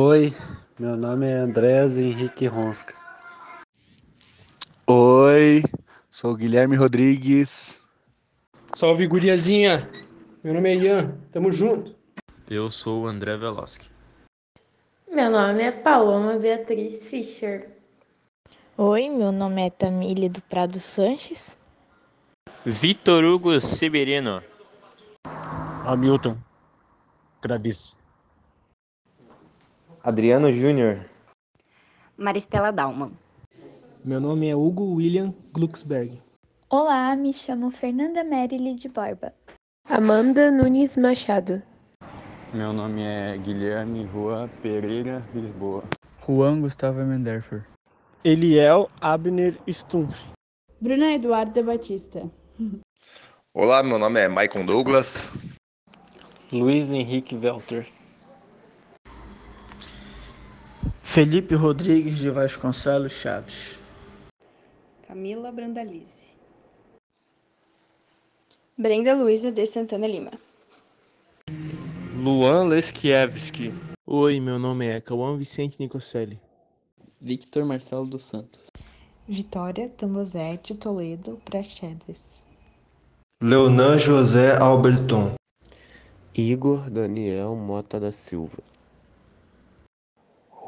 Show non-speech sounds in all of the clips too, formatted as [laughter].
Oi, meu nome é Andrés Henrique Ronska. Oi, sou o Guilherme Rodrigues. Salve, guriazinha! Meu nome é Ian, tamo junto. Eu sou o André Veloski. Meu nome é Paloma Beatriz Fischer. Oi, meu nome é Tamília do Prado Sanches. Vitor Hugo Severino. Hamilton Gravis. Adriano Júnior. Maristela Dalman. Meu nome é Hugo William Glucksberg. Olá, me chamo Fernanda Merili de Borba. Amanda Nunes Machado. Meu nome é Guilherme Rua Pereira Lisboa. Juan Gustavo Menderfer. Eliel Abner Stumpf. Bruna Eduarda Batista. Olá, meu nome é Maicon Douglas. Luiz Henrique Velter. Felipe Rodrigues de Vasconcelos Chaves. Camila Brandalize. Brenda Luiza de Santana Lima. Luan Leskiewski. Oi, meu nome é Cauã Vicente Nicocelli. Victor Marcelo dos Santos. Vitória Tambozete Toledo Prachedes. Leonan José Alberton. Igor Daniel Mota da Silva.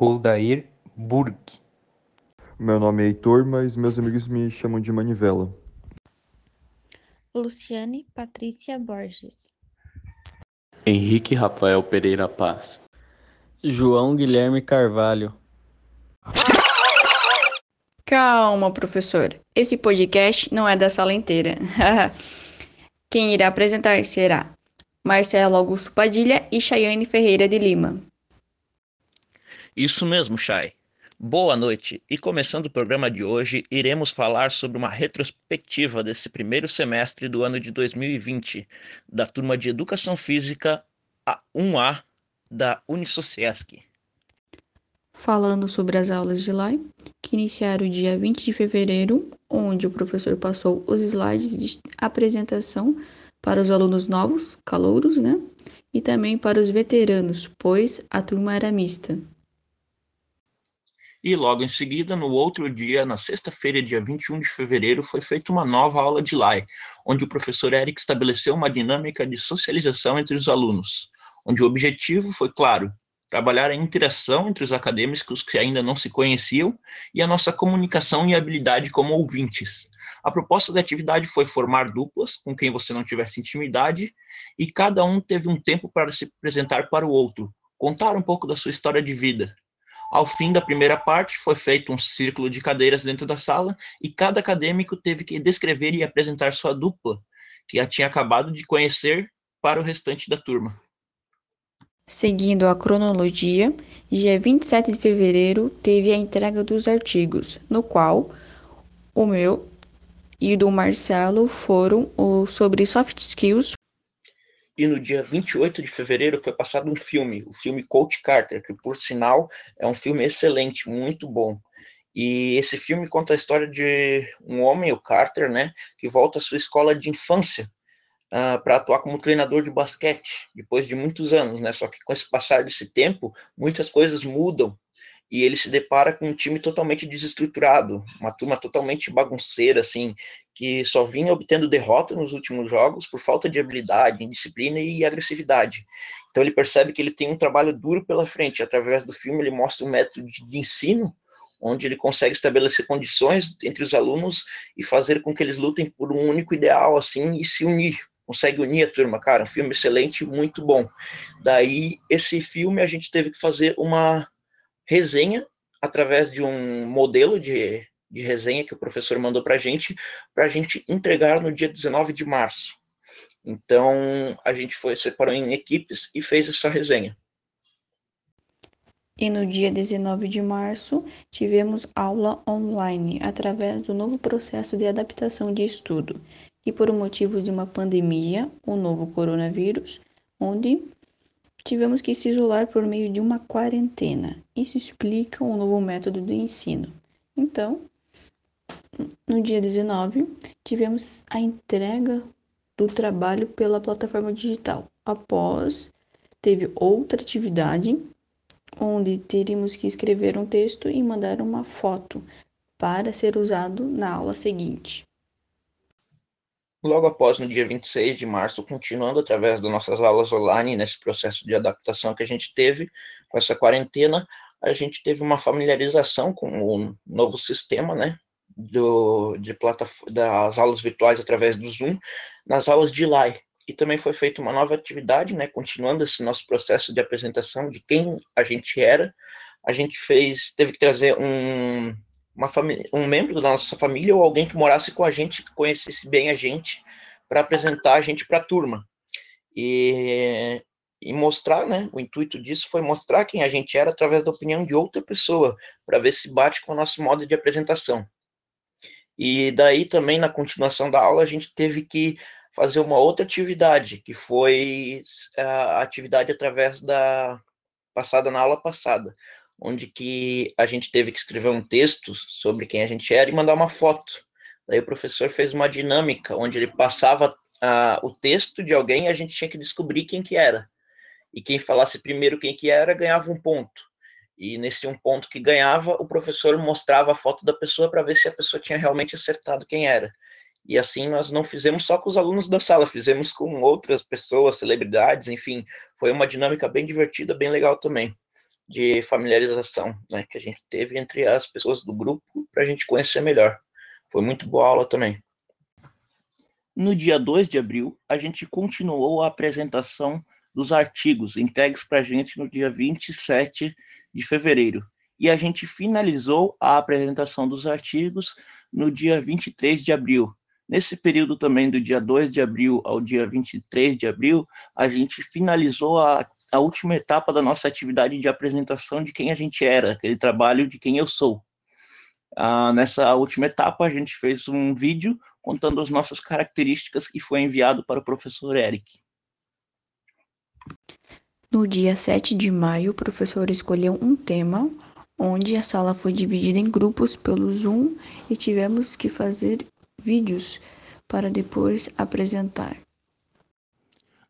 Roldair Burg. Meu nome é Heitor, mas meus amigos me chamam de Manivela. Luciane Patrícia Borges. Henrique Rafael Pereira Paz. João Guilherme Carvalho. Calma, professor. Esse podcast não é da sala inteira. [laughs] Quem irá apresentar será Marcelo Augusto Padilha e Chayane Ferreira de Lima. Isso mesmo, Chay. Boa noite. E começando o programa de hoje, iremos falar sobre uma retrospectiva desse primeiro semestre do ano de 2020, da turma de Educação Física a 1A da Unisociesc. Falando sobre as aulas de lá, que iniciaram dia 20 de fevereiro, onde o professor passou os slides de apresentação para os alunos novos, calouros, né? E também para os veteranos, pois a turma era mista. E logo em seguida, no outro dia, na sexta-feira, dia 21 de fevereiro, foi feita uma nova aula de LAI, onde o professor Eric estabeleceu uma dinâmica de socialização entre os alunos, onde o objetivo foi, claro, trabalhar a interação entre os acadêmicos que ainda não se conheciam e a nossa comunicação e habilidade como ouvintes. A proposta da atividade foi formar duplas com quem você não tivesse intimidade e cada um teve um tempo para se apresentar para o outro, contar um pouco da sua história de vida, ao fim da primeira parte, foi feito um círculo de cadeiras dentro da sala e cada acadêmico teve que descrever e apresentar sua dupla, que a tinha acabado de conhecer, para o restante da turma. Seguindo a cronologia, dia 27 de fevereiro teve a entrega dos artigos, no qual o meu e do Marcelo foram o sobre soft skills e no dia 28 de fevereiro foi passado um filme, o filme Coach Carter, que por sinal é um filme excelente, muito bom. E esse filme conta a história de um homem, o Carter, né, que volta à sua escola de infância uh, para atuar como treinador de basquete, depois de muitos anos, né? Só que com esse passar desse tempo, muitas coisas mudam e ele se depara com um time totalmente desestruturado, uma turma totalmente bagunceira, assim, que só vinha obtendo derrota nos últimos jogos por falta de habilidade, indisciplina e agressividade. Então ele percebe que ele tem um trabalho duro pela frente. Através do filme ele mostra um método de ensino onde ele consegue estabelecer condições entre os alunos e fazer com que eles lutem por um único ideal assim e se unir. Consegue unir a turma, cara, um filme excelente, muito bom. Daí esse filme a gente teve que fazer uma resenha através de um modelo de de resenha que o professor mandou para a gente, para a gente entregar no dia 19 de março. Então, a gente foi separou em equipes e fez essa resenha. E no dia 19 de março, tivemos aula online através do novo processo de adaptação de estudo, e por um motivo de uma pandemia, o novo coronavírus, onde tivemos que se isolar por meio de uma quarentena. Isso explica o novo método de ensino. Então, no dia 19, tivemos a entrega do trabalho pela plataforma digital. Após, teve outra atividade onde teríamos que escrever um texto e mandar uma foto para ser usado na aula seguinte. Logo após, no dia 26 de março, continuando através das nossas aulas online, nesse processo de adaptação que a gente teve com essa quarentena, a gente teve uma familiarização com o novo sistema, né, do, de das aulas virtuais através do Zoom, nas aulas de LAI. E também foi feita uma nova atividade, né, continuando esse nosso processo de apresentação de quem a gente era. A gente fez, teve que trazer um, uma família, um membro da nossa família ou alguém que morasse com a gente, que conhecesse bem a gente, para apresentar a gente para a turma. E, e mostrar, né? O intuito disso foi mostrar quem a gente era através da opinião de outra pessoa, para ver se bate com o nosso modo de apresentação. E daí também, na continuação da aula, a gente teve que fazer uma outra atividade, que foi a atividade através da passada na aula passada, onde que a gente teve que escrever um texto sobre quem a gente era e mandar uma foto. Daí o professor fez uma dinâmica, onde ele passava uh, o texto de alguém e a gente tinha que descobrir quem que era. E quem falasse primeiro quem que era, ganhava um ponto. E nesse um ponto que ganhava, o professor mostrava a foto da pessoa para ver se a pessoa tinha realmente acertado quem era. E assim nós não fizemos só com os alunos da sala, fizemos com outras pessoas, celebridades, enfim, foi uma dinâmica bem divertida, bem legal também de familiarização né, que a gente teve entre as pessoas do grupo para a gente conhecer melhor. Foi muito boa aula também. No dia 2 de abril, a gente continuou a apresentação dos artigos entregues para a gente no dia 27 de fevereiro. E a gente finalizou a apresentação dos artigos no dia 23 de abril. Nesse período também, do dia 2 de abril ao dia 23 de abril, a gente finalizou a a última etapa da nossa atividade de apresentação de quem a gente era, aquele trabalho de quem eu sou. Ah, nessa última etapa, a gente fez um vídeo contando as nossas características que foi enviado para o professor Eric. No dia 7 de maio, o professor escolheu um tema, onde a sala foi dividida em grupos pelo Zoom e tivemos que fazer vídeos para depois apresentar.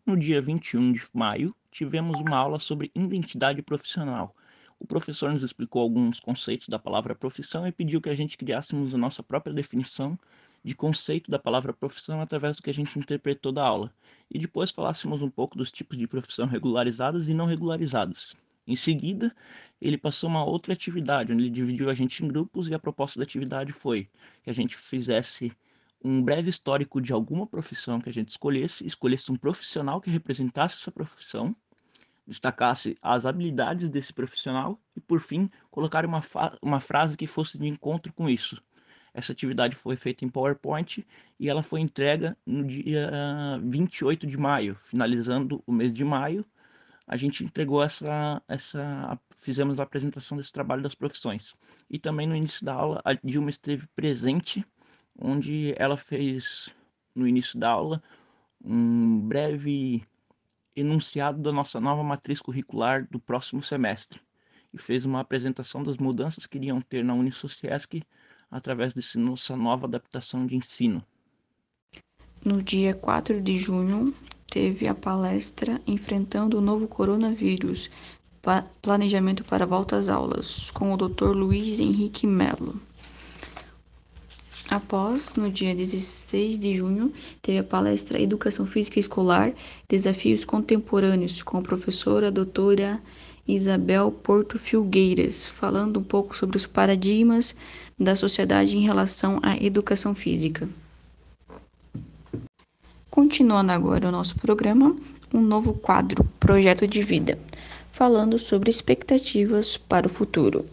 No dia 21 de maio, tivemos uma aula sobre identidade profissional. O professor nos explicou alguns conceitos da palavra profissão e pediu que a gente criássemos a nossa própria definição de conceito da palavra profissão através do que a gente interpretou da aula. E depois falássemos um pouco dos tipos de profissão [laughs] regularizadas e não regularizadas. Em seguida, ele passou uma outra atividade, onde ele dividiu a gente em grupos e a proposta da atividade foi que a gente fizesse um breve histórico de alguma profissão que a gente escolhesse, escolhesse um profissional que representasse essa profissão, destacasse as habilidades desse profissional e, por fim, colocar uma, uma frase que fosse de encontro com isso. Essa atividade foi feita em PowerPoint e ela foi entregue no dia 28 de maio, finalizando o mês de maio. A gente entregou essa, essa, fizemos a apresentação desse trabalho das profissões. E também no início da aula, a Dilma esteve presente onde ela fez, no início da aula, um breve enunciado da nossa nova matriz curricular do próximo semestre e fez uma apresentação das mudanças que iriam ter na Unisociesc através dessa nossa nova adaptação de ensino. No dia 4 de junho, teve a palestra Enfrentando o Novo Coronavírus, Planejamento para Volta às Aulas, com o Dr. Luiz Henrique Melo. Após, no dia 16 de junho, teve a palestra Educação Física Escolar, Desafios Contemporâneos, com a professora doutora Isabel Porto Filgueiras, falando um pouco sobre os paradigmas da sociedade em relação à educação física. Continuando agora o nosso programa, um novo quadro, Projeto de Vida, falando sobre expectativas para o futuro.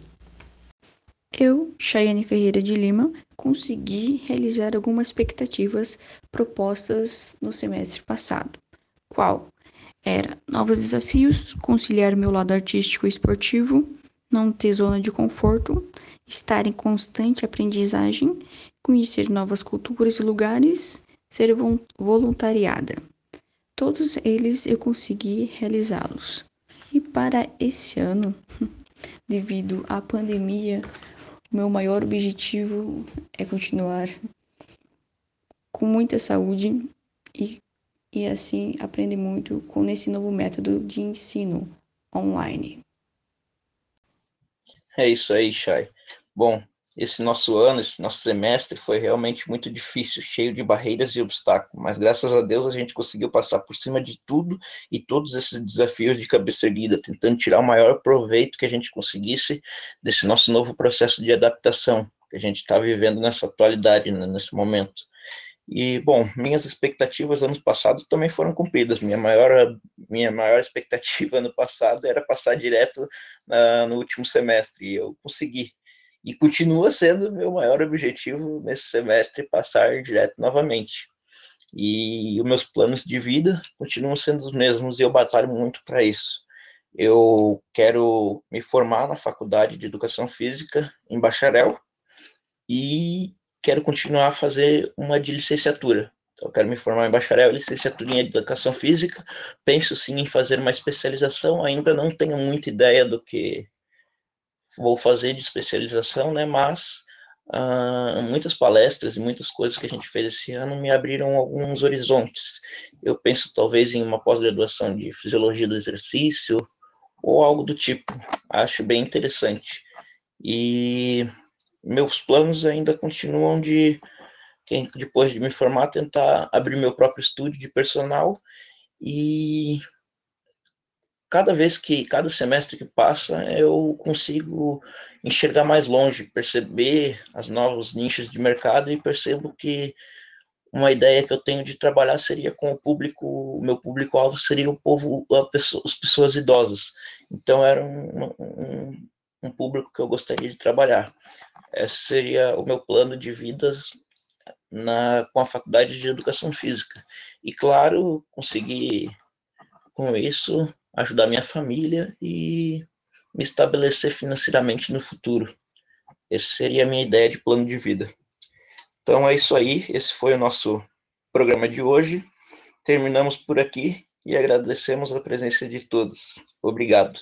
Eu, Chayane Ferreira de Lima, consegui realizar algumas expectativas propostas no semestre passado. Qual? Era novos desafios, conciliar meu lado artístico e esportivo, não ter zona de conforto, estar em constante aprendizagem, conhecer novas culturas e lugares, ser voluntariada. Todos eles eu consegui realizá-los. E para esse ano, [laughs] devido à pandemia, meu maior objetivo é continuar com muita saúde e, e assim aprender muito com esse novo método de ensino online. É isso aí, Chay. Bom, esse nosso ano, esse nosso semestre foi realmente muito difícil, cheio de barreiras e obstáculos, mas graças a Deus a gente conseguiu passar por cima de tudo e todos esses desafios de cabeça erguida, tentando tirar o maior proveito que a gente conseguisse desse nosso novo processo de adaptação que a gente está vivendo nessa atualidade, né, nesse momento. E, bom, minhas expectativas ano passado também foram cumpridas. Minha maior, minha maior expectativa [laughs] ano passado era passar direto uh, no último semestre, e eu consegui. E continua sendo meu maior objetivo nesse semestre passar direto novamente. E os meus planos de vida continuam sendo os mesmos e eu batalho muito para isso. Eu quero me formar na faculdade de educação física em bacharel e quero continuar a fazer uma de licenciatura. Então, eu quero me formar em bacharel, licenciatura em educação física. Penso sim em fazer uma especialização. Ainda não tenho muita ideia do que vou fazer de especialização, né? Mas uh, muitas palestras e muitas coisas que a gente fez esse ano me abriram alguns horizontes. Eu penso talvez em uma pós-graduação de fisiologia do exercício ou algo do tipo. Acho bem interessante. E meus planos ainda continuam de, depois de me formar, tentar abrir meu próprio estúdio de personal e cada vez que, cada semestre que passa, eu consigo enxergar mais longe, perceber as novos nichos de mercado e percebo que uma ideia que eu tenho de trabalhar seria com o público, o meu público-alvo seria o povo, pessoa, as pessoas idosas. Então era um, um, um público que eu gostaria de trabalhar. Esse seria o meu plano de vida na, com a faculdade de educação física. E, claro, conseguir com isso ajudar minha família e me estabelecer financeiramente no futuro. Essa seria a minha ideia de plano de vida. Então é isso aí, esse foi o nosso programa de hoje. Terminamos por aqui e agradecemos a presença de todos. Obrigado.